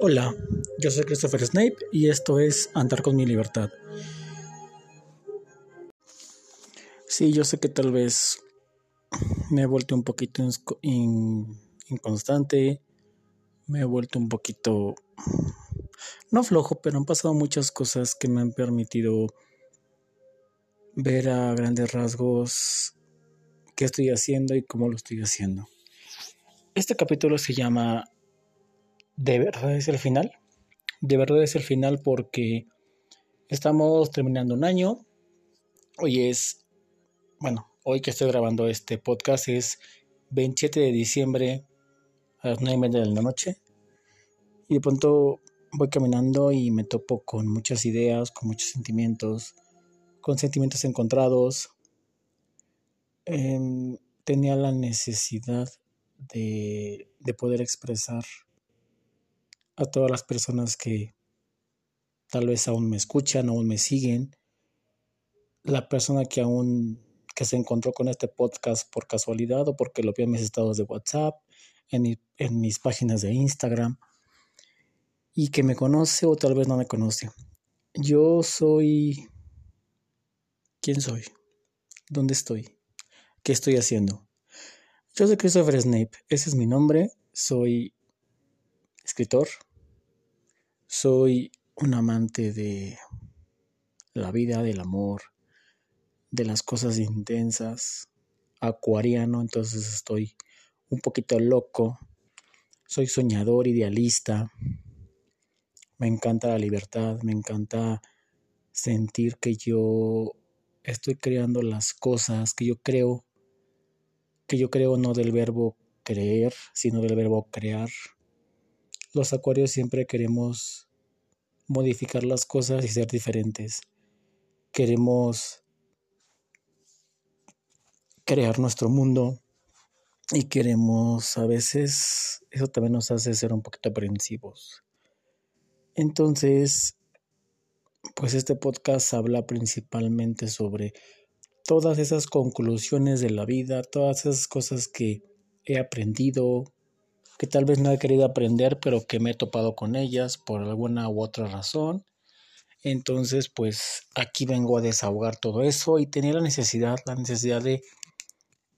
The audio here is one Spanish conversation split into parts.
Hola, yo soy Christopher Snape y esto es Andar con mi libertad. Sí, yo sé que tal vez me he vuelto un poquito inconstante, me he vuelto un poquito, no flojo, pero han pasado muchas cosas que me han permitido ver a grandes rasgos qué estoy haciendo y cómo lo estoy haciendo. Este capítulo se llama ¿De verdad es el final? De verdad es el final porque estamos terminando un año. Hoy es, bueno, hoy que estoy grabando este podcast es 27 de diciembre a las 9 y media de la noche. Y de pronto voy caminando y me topo con muchas ideas, con muchos sentimientos, con sentimientos encontrados. Em, tenía la necesidad de, de poder expresar a todas las personas que tal vez aún me escuchan, aún me siguen, la persona que aún que se encontró con este podcast por casualidad o porque lo vio en mis estados de WhatsApp, en, en mis páginas de Instagram y que me conoce o tal vez no me conoce. Yo soy... ¿Quién soy? ¿Dónde estoy? ¿Qué estoy haciendo? Yo soy Christopher Snape, ese es mi nombre, soy escritor, soy un amante de la vida, del amor, de las cosas intensas, acuariano, entonces estoy un poquito loco, soy soñador, idealista, me encanta la libertad, me encanta sentir que yo estoy creando las cosas, que yo creo, que yo creo no del verbo creer, sino del verbo crear. Los acuarios siempre queremos modificar las cosas y ser diferentes. Queremos crear nuestro mundo y queremos a veces, eso también nos hace ser un poquito aprensivos. Entonces, pues este podcast habla principalmente sobre todas esas conclusiones de la vida, todas esas cosas que he aprendido, que tal vez no he querido aprender, pero que me he topado con ellas por alguna u otra razón. Entonces, pues aquí vengo a desahogar todo eso y tenía la necesidad, la necesidad de,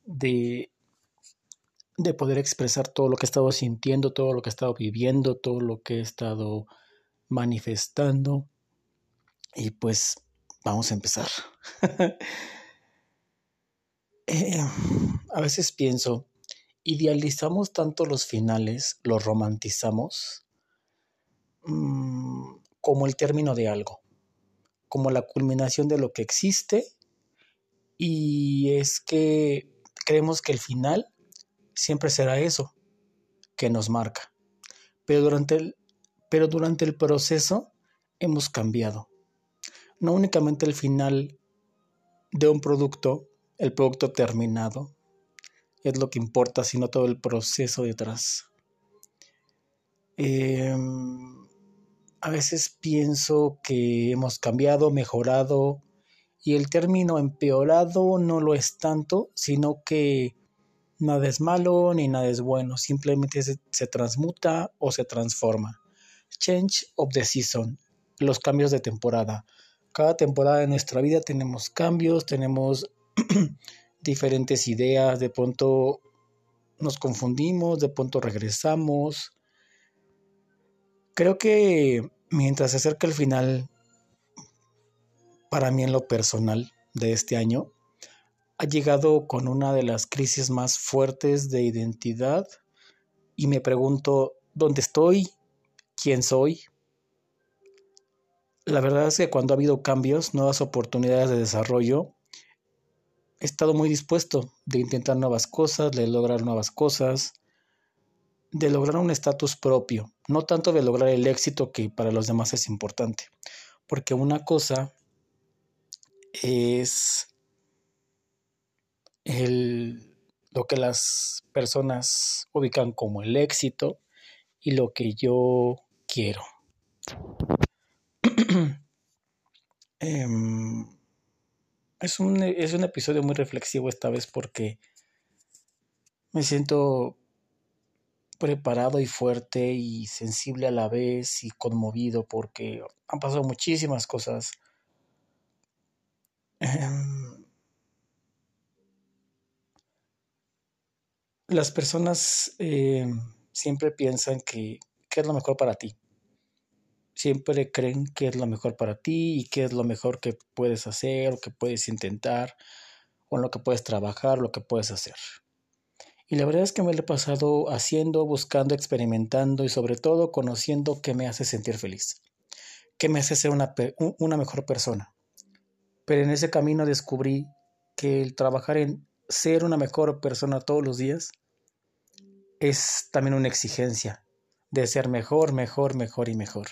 de, de poder expresar todo lo que he estado sintiendo, todo lo que he estado viviendo, todo lo que he estado manifestando. Y pues vamos a empezar. Eh, a veces pienso idealizamos tanto los finales, los romantizamos, mm, como el término de algo, como la culminación de lo que existe, y es que creemos que el final siempre será eso, que nos marca. Pero durante el, pero durante el proceso hemos cambiado. No únicamente el final de un producto, el producto terminado, es lo que importa, sino todo el proceso detrás. Em, a veces pienso que hemos cambiado, mejorado, y el término empeorado no lo es tanto, sino que nada es malo ni nada es bueno, simplemente se, transmuta o se transforma. Change of the season, los cambios de temporada. Cada temporada de nuestra vida tenemos cambios, tenemos diferentes ideas, de pronto nos confundimos, de pronto regresamos. Creo que mientras se acerca el final, para mí en lo personal de este año, ha llegado con una de las crisis más fuertes de identidad y me pregunto, ¿dónde estoy? ¿Quién soy? La verdad es que cuando ha habido cambios, nuevas oportunidades de desarrollo, he estado muy dispuesto de intentar nuevas cosas, de lograr nuevas cosas, de lograr un estatus propio, no tanto de lograr el éxito que para los demás es importante, porque una cosa es el, lo que las personas ubican como el éxito y lo que yo quiero. Em, es, un, es un episodio muy reflexivo esta vez porque me siento preparado y fuerte y sensible a la vez y conmovido porque han pasado muchísimas cosas. Em, las personas em, siempre piensan que, es lo mejor para ti. Siempre creen que es lo mejor para ti y que es lo mejor que puedes hacer o que puedes intentar o en lo que puedes trabajar, lo que puedes hacer. Y la verdad es que me lo he pasado haciendo, buscando, experimentando y sobre todo conociendo qué me hace sentir feliz, qué me hace ser una, una mejor persona. Pero en ese camino descubrí que el trabajar en ser una mejor persona todos los días es también una exigencia de ser mejor, mejor, mejor y mejor.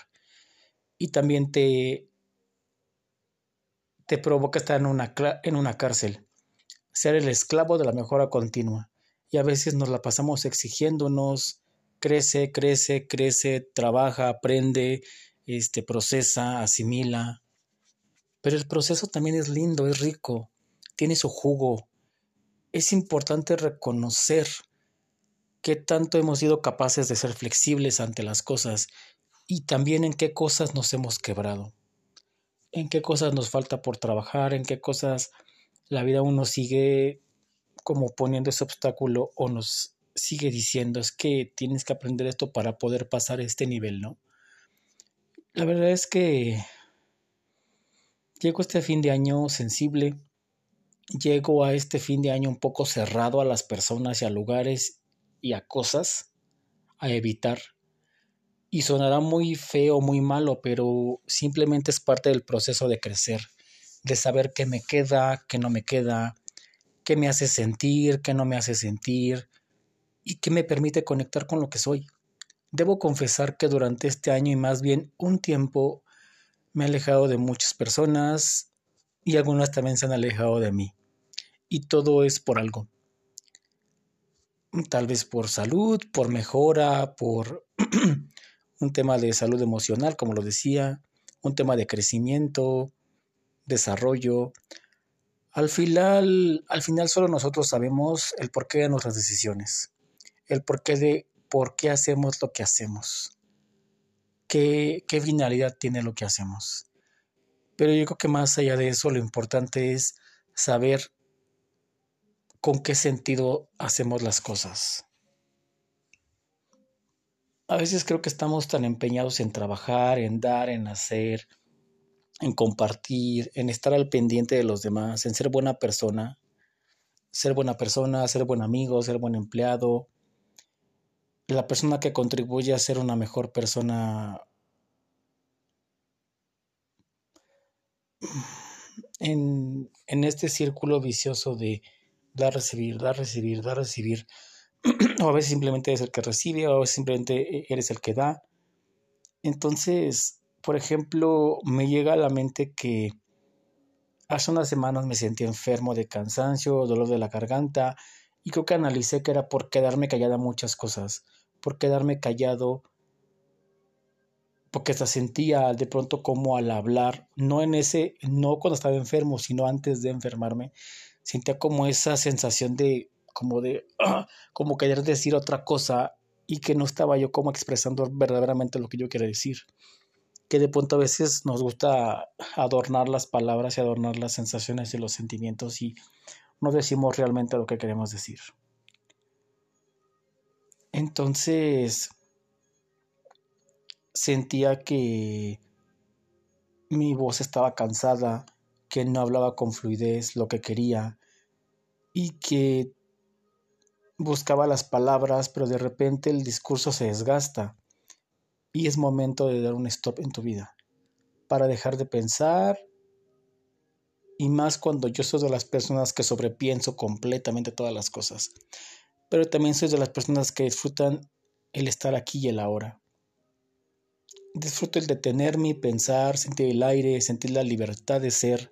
Y también te, te provoca estar en una, en una cárcel, ser el esclavo de la mejora continua y a veces nos la pasamos exigiéndonos, crece, crece, crece, trabaja, aprende, este, procesa, asimila. Pero el proceso también es lindo, es rico, tiene su jugo. Es importante reconocer qué tanto hemos sido capaces de ser flexibles ante las cosas y también en qué cosas nos hemos quebrado, en qué cosas nos falta por trabajar, en qué cosas la vida uno sigue como poniendo ese obstáculo o nos sigue diciendo es que tienes que aprender esto para poder pasar este nivel, ¿no? La verdad es que llego este fin de año sensible, llego a este fin de año un poco cerrado a las personas y a lugares y a cosas a evitar. Y sonará muy feo, muy malo, pero simplemente es parte del proceso de crecer, de saber qué me queda, qué no me queda, qué me hace sentir, qué no me hace sentir y qué me permite conectar con lo que soy. Debo confesar que durante este año y más bien un tiempo me he alejado de muchas personas y algunas también se han alejado de mí. Y todo es por algo. Tal vez por salud, por mejora, por un tema de salud emocional, como lo decía, un tema de crecimiento, desarrollo, al final, al final solo nosotros sabemos el porqué de nuestras decisiones, el porqué de por qué hacemos lo que hacemos, qué, qué finalidad tiene lo que hacemos. Pero yo creo que más allá de eso, lo importante es saber con qué sentido hacemos las cosas. A veces creo que estamos tan empeñados en trabajar, en dar, en hacer, en compartir, en estar al pendiente de los demás, en ser buena persona, ser buena persona, ser buen amigo, ser buen empleado, la persona que contribuye a ser una mejor persona en, en este círculo vicioso de dar, recibir, dar, recibir, dar, recibir, o a veces simplemente eres el que recibe, o a veces simplemente eres el que da. Entonces, por ejemplo, me llega a la mente que hace unas semanas me sentí enfermo de cansancio, dolor de la garganta, y creo que analicé que era por quedarme callada muchas cosas, por quedarme callado, porque hasta sentía de pronto como al hablar, no en ese, no cuando estaba enfermo, sino antes de enfermarme, sentía como esa sensación de, como de, como querer decir otra cosa y que no estaba yo como expresando verdaderamente lo que yo quería decir que de pronto a veces nos gusta adornar las palabras y adornar las sensaciones y los sentimientos y no decimos realmente lo que queremos decir. Entonces sentía que mi voz estaba cansada, que no hablaba con fluidez lo que quería y que buscaba las palabras, pero de repente el discurso se desgasta y es momento de dar un stop en tu vida para dejar de pensar y más cuando yo soy de las personas que sobrepienso completamente todas las cosas. Pero también soy de las personas que disfrutan el estar aquí y el ahora. Disfruto el detenerme pensar, sentir el aire, sentir la libertad de ser,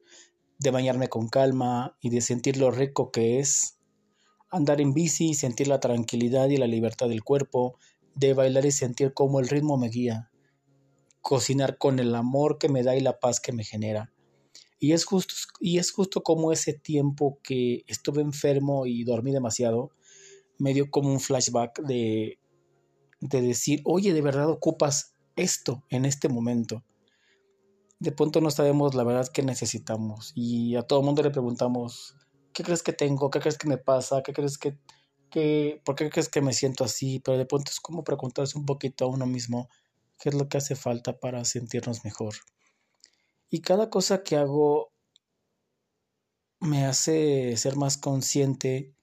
de bañarme con calma y de sentir lo rico que es andar en bici sentir la tranquilidad y la libertad del cuerpo, de bailar y sentir cómo el ritmo me guía, cocinar con el amor que me da y la paz que me genera. Y es justo, y es justo como ese tiempo que estuve enfermo y dormí demasiado, me dio como un flashback de, de decir, oye, de verdad ocupas esto en este momento. De pronto no sabemos la verdad que necesitamos y a todo el mundo le preguntamos, ¿qué crees que tengo? ¿Qué crees que me pasa? ¿Qué crees que, que, por qué crees que me siento así? Pero de pronto es como preguntarse un poquito a uno mismo qué es lo que hace falta para sentirnos mejor. Y cada cosa que hago me hace ser más consciente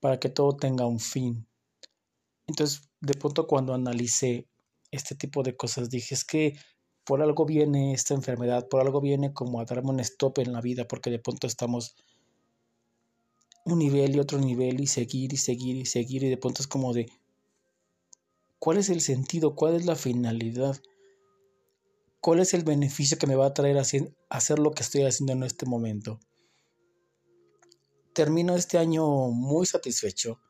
para que todo tenga un fin. Entonces, de pronto cuando analicé este tipo de cosas, dije, es que por algo viene esta enfermedad, por algo viene como a darme un stop en la vida, porque de pronto estamos un nivel y otro nivel y seguir y seguir y seguir y de pronto es como de ¿cuál es el sentido? ¿Cuál es la finalidad? ¿Cuál es el beneficio que me va a traer a hacer lo que estoy haciendo en este momento? Termino este año muy satisfecho.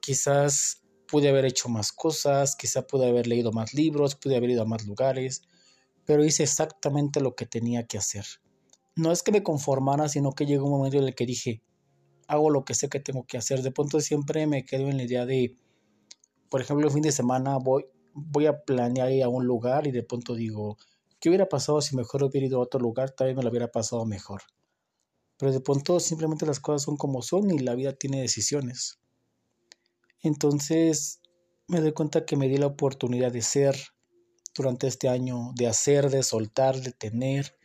Quizás pude haber hecho más cosas, quizás pude haber leído más libros, pude haber ido a más lugares, pero hice exactamente lo que tenía que hacer. No es que me conformara, sino que llegó un momento en el que dije, hago lo que sé que tengo que hacer. De pronto siempre me quedo en la idea de, por ejemplo, el fin de semana voy, voy a planear ir a un lugar y de pronto digo, ¿qué hubiera pasado si mejor hubiera ido a otro lugar? Tal vez me lo hubiera pasado mejor. Pero de pronto simplemente las cosas son como son y la vida tiene decisiones. Entonces me doy cuenta que me di la oportunidad de ser durante este año, de hacer, de soltar, de tener.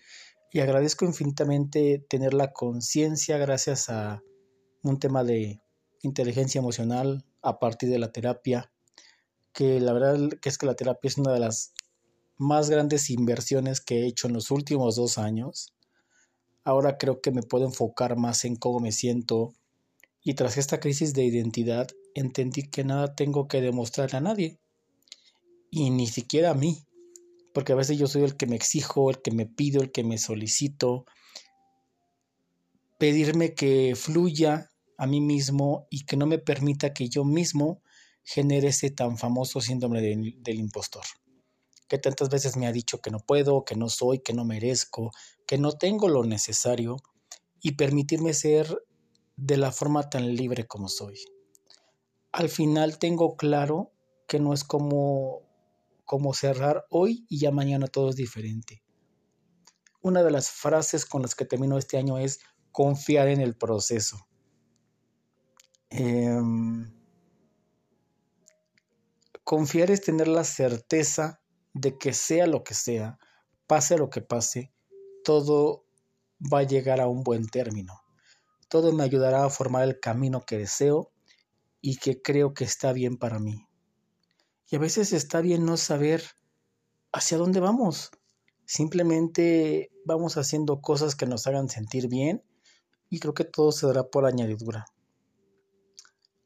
Y agradezco infinitamente tener la conciencia gracias a un tema de inteligencia emocional a partir de la terapia, que la verdad que es que la terapia es una de las más grandes inversiones que he hecho en los últimos dos años. Ahora creo que me puedo enfocar más en cómo me siento. Y tras esta crisis de identidad entendí que nada tengo que demostrarle a nadie. Y ni siquiera a mí, porque a veces yo soy el que me exijo, el que me pido, el que me solicito, pedirme que fluya a mí mismo y que no me permita que yo mismo genere ese tan famoso síndrome del impostor, que tantas veces me ha dicho que no puedo, que no soy, que no merezco, que no tengo lo necesario y permitirme ser de la forma tan libre como soy. Al final tengo claro que no es como, como cerrar hoy y ya mañana todo es diferente. Una de las frases con las que termino este año es confiar en el proceso. Em, confiar es tener la certeza de que sea lo que sea, pase lo que pase, todo va a llegar a un buen término. Todo me ayudará a formar el camino que deseo y que creo que está bien para mí. Y a veces está bien no saber hacia dónde vamos. Simplemente vamos haciendo cosas que nos hagan sentir bien y creo que todo se dará por añadidura.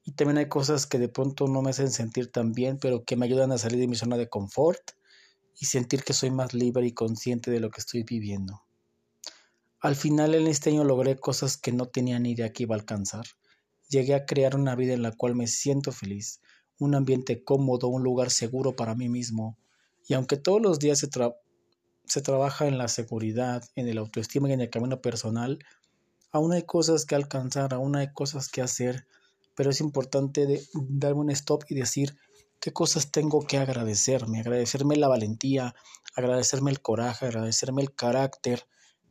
Y también hay cosas que de pronto no me hacen sentir tan bien, pero que me ayudan a salir de mi zona de confort y sentir que soy más libre y consciente de lo que estoy viviendo. Al final en este año logré cosas que no tenía ni idea que iba a alcanzar. Llegué a crear una vida en la cual me siento feliz, un ambiente cómodo, un lugar seguro para mí mismo. Y aunque todos los días se, trabaja en la seguridad, en el autoestima y en el camino personal, aún hay cosas que alcanzar, aún hay cosas que hacer pero es importante de, darme un stop y decir qué cosas tengo que agradecerme, agradecerme la valentía, agradecerme el coraje, agradecerme el carácter,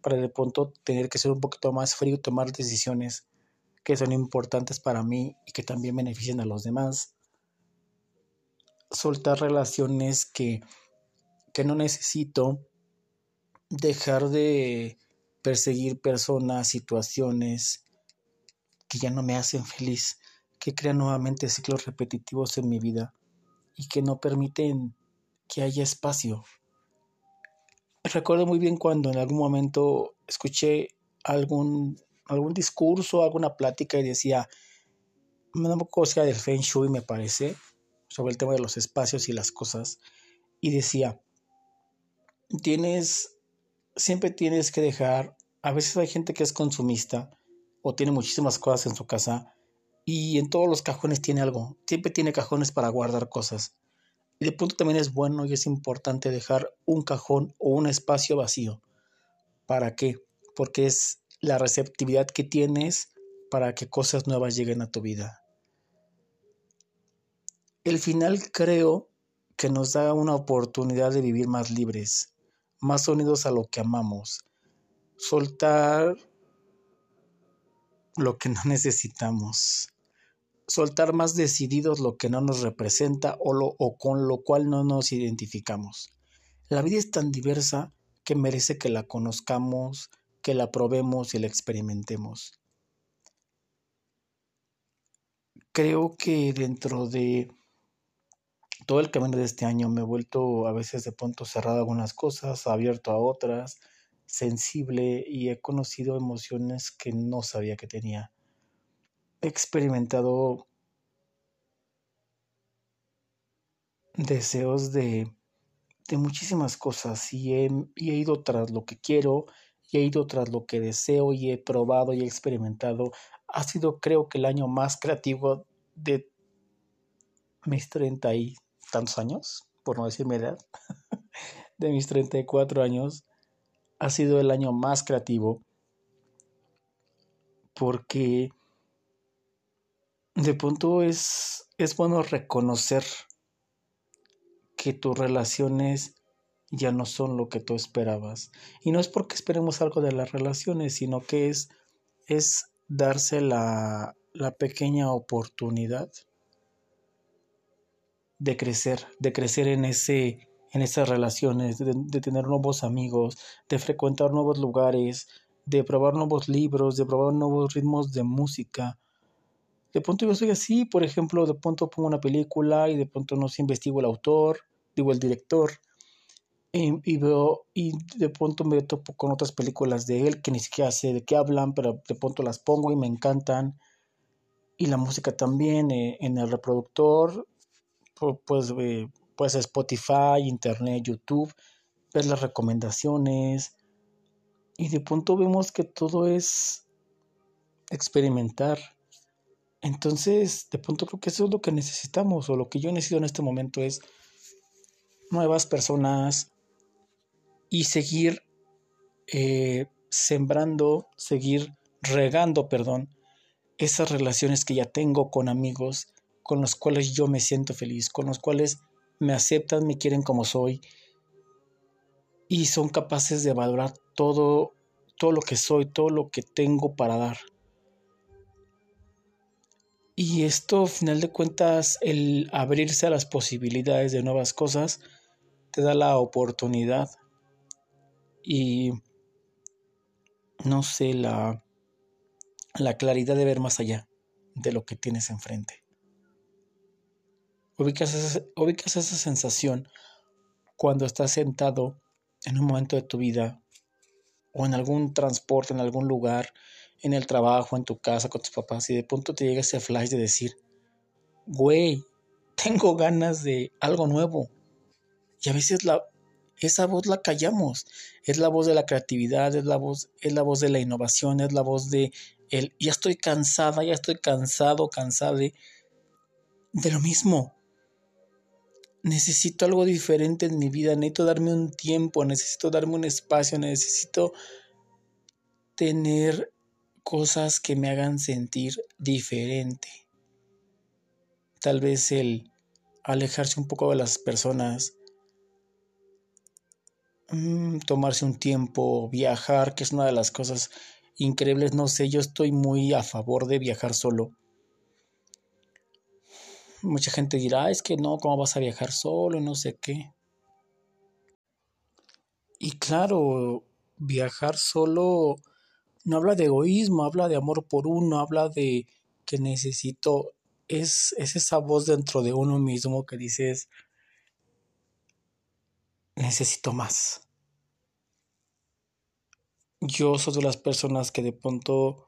para de pronto tener que ser un poquito más frío y tomar decisiones que son importantes para mí y que también beneficien a los demás. Soltar relaciones que, que no necesito, dejar de perseguir personas, situaciones que ya no me hacen feliz que crean nuevamente ciclos repetitivos en mi vida y que no permiten que haya espacio. Recuerdo muy bien cuando en algún momento escuché algún, algún discurso, alguna plática y decía, me da un poco del Feng Shui me parece, sobre el tema de los espacios y las cosas, y decía, tienes, siempre tienes que dejar a veces hay gente que es consumista o tiene muchísimas cosas en su casa y en todos los cajones tiene algo. Siempre tiene cajones para guardar cosas. Y de punto también es bueno y es importante dejar un cajón o un espacio vacío. ¿Para qué? Porque es la receptividad que tienes para que cosas nuevas lleguen a tu vida. El final creo que nos da una oportunidad de vivir más libres, más unidos a lo que amamos, soltar lo que no necesitamos, soltar más decididos lo que no nos representa o, lo, o con lo cual no nos identificamos. La vida es tan diversa que merece que la conozcamos, que la probemos y la experimentemos. Creo que dentro de todo el camino de este año me he vuelto a veces de punto cerrado a algunas cosas, abierto a otras, sensible y he conocido emociones que no sabía que tenía. He experimentado deseos de, de muchísimas cosas y he, y he ido tras lo que quiero y he ido tras lo que deseo y he probado y he experimentado. Ha sido creo que el año más creativo de mis treinta y tantos años, por no decir mi edad, de mis 34 años, ha sido el año más creativo porque de punto es, es bueno reconocer que tus relaciones ya no son lo que tú esperabas. Y no es porque esperemos algo de las relaciones, sino que es, es darse la, la pequeña oportunidad de crecer, de crecer en ese en esas relaciones, de, de, tener nuevos amigos, de frecuentar nuevos lugares, de probar nuevos libros, de probar nuevos ritmos de música. De pronto yo soy así, por ejemplo, de pronto pongo una película y de pronto no sé, investigo el autor, digo el director, y, veo, y de pronto me topo con otras películas de él que ni siquiera sé de qué hablan, pero de pronto las pongo y me encantan. Y la música también eh, en el reproductor, pues, eh, pues Spotify, Internet, YouTube, ver las recomendaciones. Y de pronto vemos que todo es experimentar. Entonces, de pronto creo que eso es lo que necesitamos, o lo que yo necesito en este momento es nuevas personas, y seguir eh, sembrando, seguir regando, perdón, esas relaciones que ya tengo con amigos con los cuales yo me siento feliz, con los cuales me aceptan, me quieren como soy y son capaces de valorar todo, todo lo que soy, todo lo que tengo para dar. Y esto, al final de cuentas, el abrirse a las posibilidades de nuevas cosas, te da la oportunidad y no sé, la, la claridad de ver más allá de lo que tienes enfrente. Ubicas esa, ubicas esa sensación cuando estás sentado en un momento de tu vida o en algún transporte, en algún lugar, en el trabajo, en tu casa con tus papás y de pronto te llega ese flash de decir, güey, tengo ganas de algo nuevo. Y a veces la, esa voz la callamos. Es la voz de la creatividad, es la voz, es la voz de la innovación, es la voz de el ya estoy cansada, ya estoy cansado, cansada de, de lo mismo. Necesito algo diferente en mi vida, necesito darme un tiempo, necesito darme un espacio, necesito tener cosas que me hagan sentir diferente. Tal vez el alejarse un poco de las personas, Mm, tomarse un tiempo, viajar, que es una de las cosas increíbles. No sé, yo estoy muy a favor de viajar solo. Mucha gente dirá, es que no, ¿cómo vas a viajar solo? No sé qué. Y claro, viajar solo no habla de egoísmo, habla de amor por uno, habla de que necesito, es, es esa voz dentro de uno mismo que dices, necesito más. Yo soy de las personas que de pronto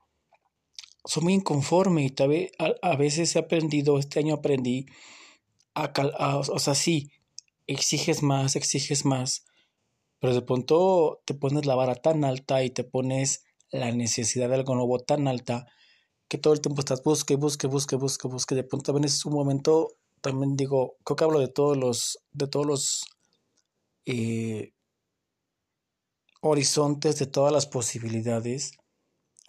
soy muy inconforme y tal a, veces he aprendido, este año aprendí a, a, o sea, sí, exiges más, exiges más, pero de pronto te pones la vara tan alta y te pones la necesidad de algo nuevo tan alta que todo el tiempo estás busque, busque, busque, busque, busque. De pronto también es un momento, también digo, creo que hablo de todos los, de todos los eh, horizontes, de todas las posibilidades.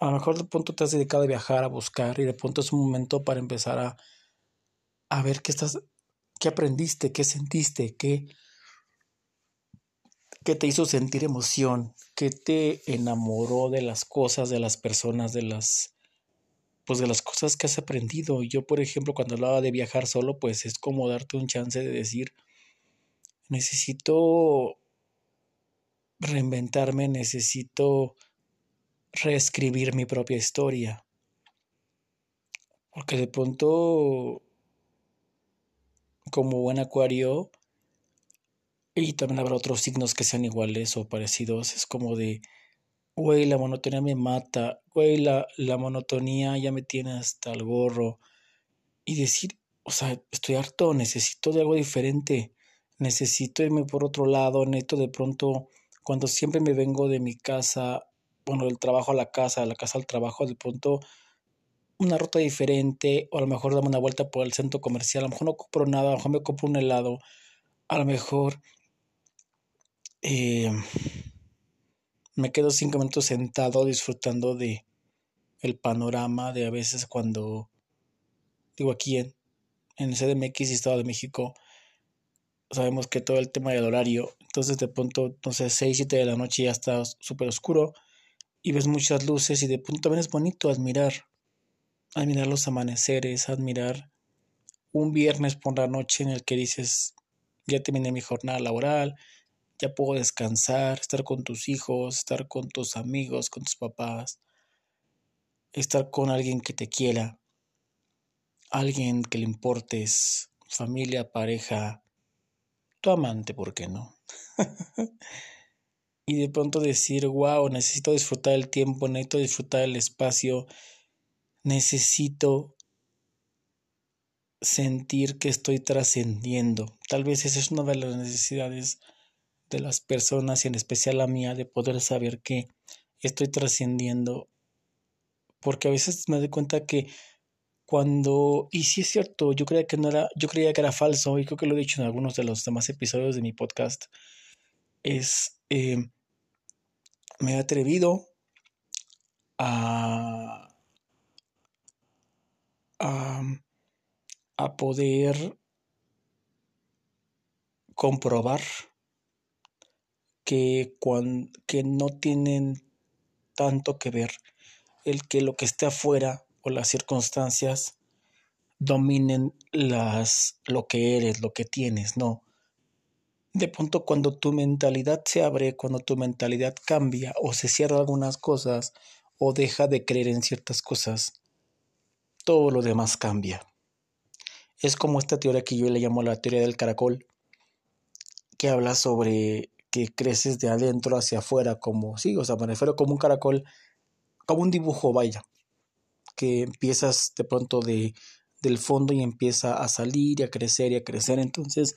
A lo mejor de pronto te has dedicado a viajar, a buscar, y de pronto es un momento para empezar a, a ver qué estás, qué aprendiste, qué sentiste, qué, qué te hizo sentir emoción, qué te enamoró de las cosas, de las personas, de las pues de las cosas que has aprendido. Yo, por ejemplo, cuando hablaba de viajar solo, pues es como darte un chance de decir, necesito reinventarme, necesito reescribir mi propia historia. Porque de pronto, como buen acuario, y también habrá otros signos que sean iguales o parecidos, es como de, güey, la monotonía me mata, güey, la, la monotonía ya me tiene hasta el gorro. Y decir, o sea, estoy harto, necesito de algo diferente, necesito irme por otro lado, neto de pronto, cuando siempre me vengo de mi casa, bueno, del trabajo a la casa, de la casa al trabajo, de pronto una ruta diferente, o a lo mejor dame una vuelta por el centro comercial, a lo mejor no compro nada, a lo mejor me compro un helado, a lo mejor eh, me quedo cinco minutos sentado disfrutando de el panorama de a veces cuando digo aquí en, en CDMX y Estado de México sabemos que todo el tema del horario entonces de pronto no sé 6 7 de la noche ya está súper oscuro y ves muchas luces y de pronto también es bonito admirar admirar los amaneceres admirar un viernes por la noche en el que dices ya terminé mi jornada laboral ya puedo descansar, estar con tus hijos, estar con tus amigos, con tus papás, estar con alguien que te quiera, alguien que le importes, familia, pareja, tu amante, ¿por qué no? y de pronto decir, wow, necesito disfrutar el tiempo, necesito disfrutar el espacio, necesito sentir que estoy trascendiendo. Tal vez esa es una de las necesidades de las personas y en especial la mía de poder saber que estoy trascendiendo. Porque a veces me doy cuenta que cuando y si es cierto yo creía que no era yo creía que era falso y creo que lo he dicho en algunos de los demás episodios de mi podcast es eh, me he atrevido a, a, a poder comprobar que, que no tienen tanto que ver el que lo que esté afuera o las circunstancias dominen las lo que eres, lo que tienes, no. De pronto cuando tu mentalidad se abre, cuando tu mentalidad cambia o se cierra algunas cosas o deja de creer en ciertas cosas, todo lo demás cambia. Es como esta teoría que yo le llamo la teoría del caracol, que habla sobre que creces de adentro hacia afuera, como, sí, o sea, me refiero como un caracol, como un dibujo, vaya, que empiezas de pronto de, del fondo y empieza a salir y a crecer y a crecer. Entonces,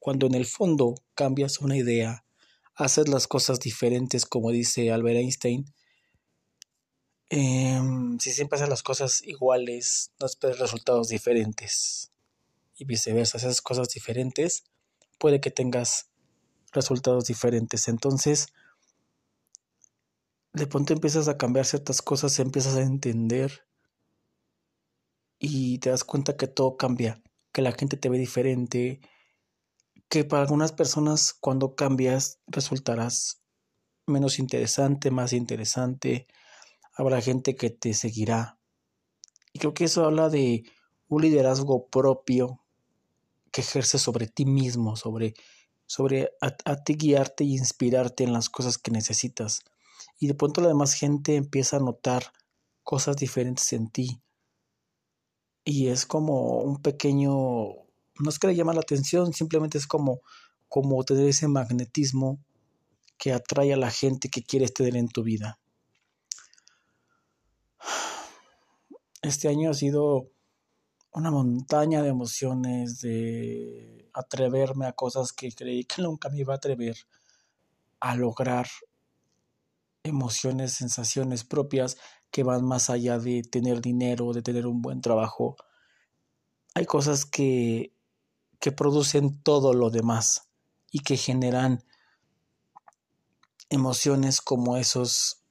cuando en el fondo cambias una idea, haces las cosas diferentes, como dice Albert Einstein, em, si siempre haces las cosas iguales, no esperes resultados diferentes. Y viceversa, si haces cosas diferentes, puede que tengas resultados diferentes. Entonces, de pronto empiezas a cambiar ciertas cosas, empiezas a entender y te das cuenta que todo cambia, que la gente te ve diferente, que para algunas personas cuando cambias resultarás menos interesante, más interesante, habrá gente que te seguirá. Y creo que eso habla de un liderazgo propio que ejerce sobre ti mismo, sobre sobre a, ti guiarte y inspirarte en las cosas que necesitas. Y de pronto la demás gente empieza a notar cosas diferentes en ti. Y es como un pequeño, no es que le llama la atención, simplemente es como, como tener ese magnetismo que atrae a la gente que quieres tener en tu vida. Este año ha sido una montaña de emociones, de atreverme a cosas que creí que nunca me iba a atrever a lograr emociones, sensaciones propias que van más allá de tener dinero, de tener un buen trabajo. Hay cosas que, que producen todo lo demás y que generan emociones como esos,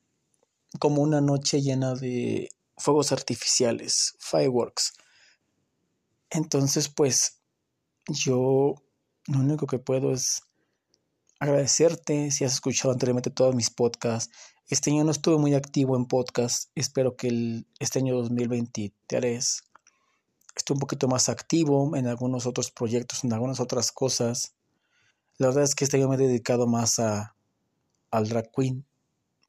como una noche llena de fuegos artificiales, fireworks. Entonces, pues, yo lo único que puedo es agradecerte si has escuchado anteriormente todos mis podcasts. Este año no estuve muy activo en podcast. Espero que este año 2023 esté un poquito más activo en algunos otros proyectos, en algunas otras cosas. La verdad es que este año me he dedicado más a, al drag queen,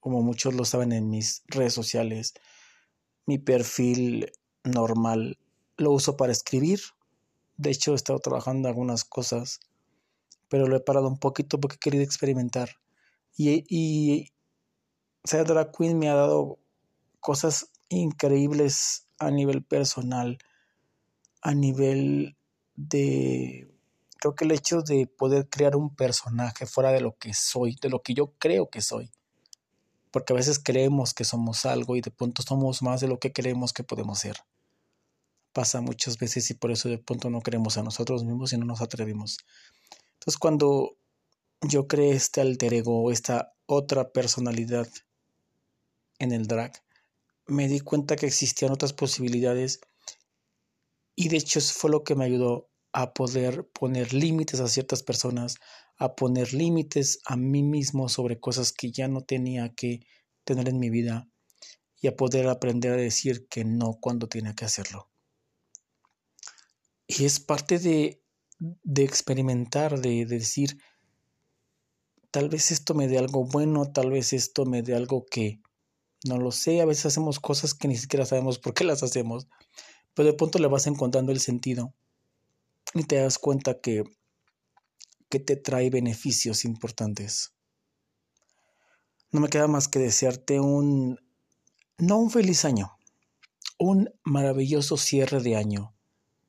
como muchos lo saben en mis redes sociales. Mi perfil normal lo uso para escribir. De hecho, he estado trabajando algunas cosas pero lo he parado un poquito porque he querido experimentar. Y, y ser queen me ha dado cosas increíbles a nivel personal, a nivel de... Creo que el hecho de poder crear un personaje fuera de lo que soy, de lo que yo creo que soy. Porque a veces creemos que somos algo y de pronto somos más de lo que creemos que podemos ser. Pasa muchas veces y por eso de pronto no creemos a nosotros mismos y no nos atrevimos. Entonces cuando yo creé este alter ego, esta otra personalidad en el drag, me di cuenta que existían otras posibilidades y de hecho eso fue lo que me ayudó a poder poner límites a ciertas personas, a poner límites a mí mismo sobre cosas que ya no tenía que tener en mi vida y a poder aprender a decir que no cuando tenía que hacerlo. Y es parte de de experimentar, de, decir, tal vez esto me dé algo bueno, tal vez esto me dé algo que no lo sé, a veces hacemos cosas que ni siquiera sabemos por qué las hacemos, pero de pronto le vas encontrando el sentido y te das cuenta que, que te trae beneficios importantes. No me queda más que desearte un, no un feliz año, un maravilloso cierre de año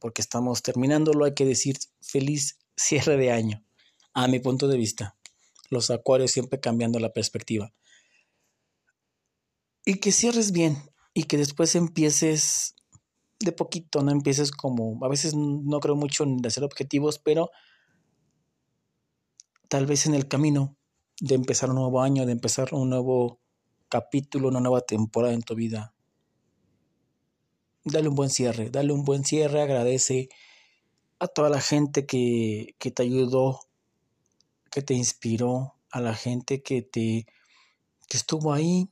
porque estamos terminándolo, hay que decir feliz cierre de año, a mi punto de vista. Los acuarios siempre cambiando la perspectiva. Y que cierres bien y que después empieces de poquito, no empieces como, a veces no creo mucho en hacer objetivos, pero tal vez en el camino de empezar un nuevo año, de empezar un nuevo capítulo, una nueva temporada en tu vida, dale un buen cierre, dale un buen cierre, agradece a toda la gente que, que te ayudó, que te inspiró, a la gente que te que estuvo ahí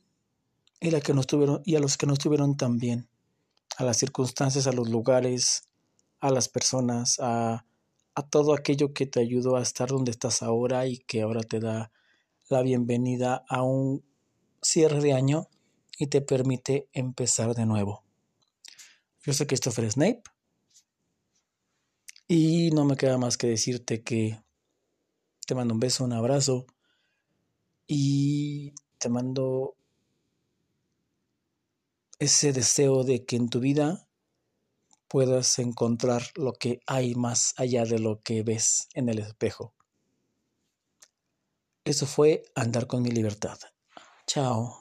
y, la que no estuvieron, y a los que no estuvieron también, a las circunstancias, a los lugares, a las personas, a, a todo aquello que te ayudó a estar donde estás ahora y que ahora te da la bienvenida a un cierre de año y te permite empezar de nuevo. Yo soy Christopher Snape. Y no me queda más que decirte que te mando un beso, un abrazo. Y te mando ese deseo de que en tu vida puedas encontrar lo que hay más allá de lo que ves en el espejo. Eso fue andar con mi libertad. Chao.